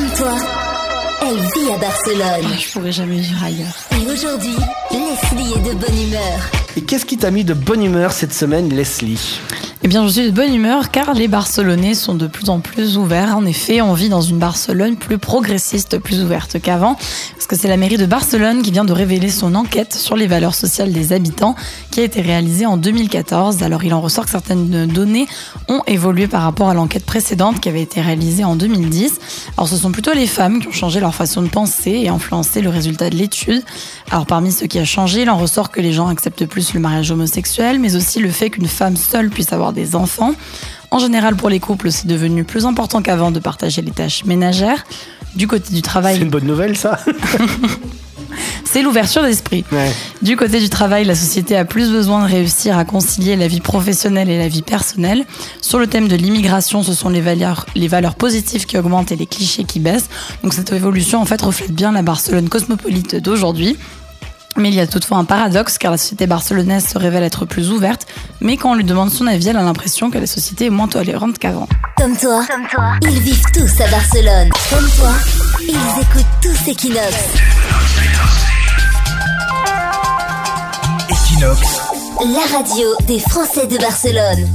Comme toi, elle vit à Barcelone. Je pourrais jamais vivre ailleurs. Et aujourd'hui, Leslie est de bonne humeur. Et qu'est-ce qui t'a mis de bonne humeur cette semaine, Leslie? Eh bien, je suis de bonne humeur car les Barcelonais sont de plus en plus ouverts. En effet, on vit dans une Barcelone plus progressiste, plus ouverte qu'avant. Parce que c'est la mairie de Barcelone qui vient de révéler son enquête sur les valeurs sociales des habitants qui a été réalisée en 2014. Alors, il en ressort que certaines données ont évolué par rapport à l'enquête précédente qui avait été réalisée en 2010. Alors, ce sont plutôt les femmes qui ont changé leur façon de penser et influencé le résultat de l'étude. Alors, parmi ce qui a changé, il en ressort que les gens acceptent plus le mariage homosexuel, mais aussi le fait qu'une femme seule puisse avoir des enfants. En général, pour les couples, c'est devenu plus important qu'avant de partager les tâches ménagères. Du côté du travail. C'est une bonne nouvelle, ça C'est l'ouverture d'esprit. Ouais. Du côté du travail, la société a plus besoin de réussir à concilier la vie professionnelle et la vie personnelle. Sur le thème de l'immigration, ce sont les valeurs, les valeurs positives qui augmentent et les clichés qui baissent. Donc cette évolution, en fait, reflète bien la Barcelone cosmopolite d'aujourd'hui. Mais il y a toutefois un paradoxe car la société barcelonaise se révèle être plus ouverte, mais quand on lui demande son avis, elle a l'impression que la société est moins tolérante qu'avant. Comme toi, ils vivent tous à Barcelone. Comme toi, ils écoutent tous Equinox. Equinox, La radio des Français de Barcelone.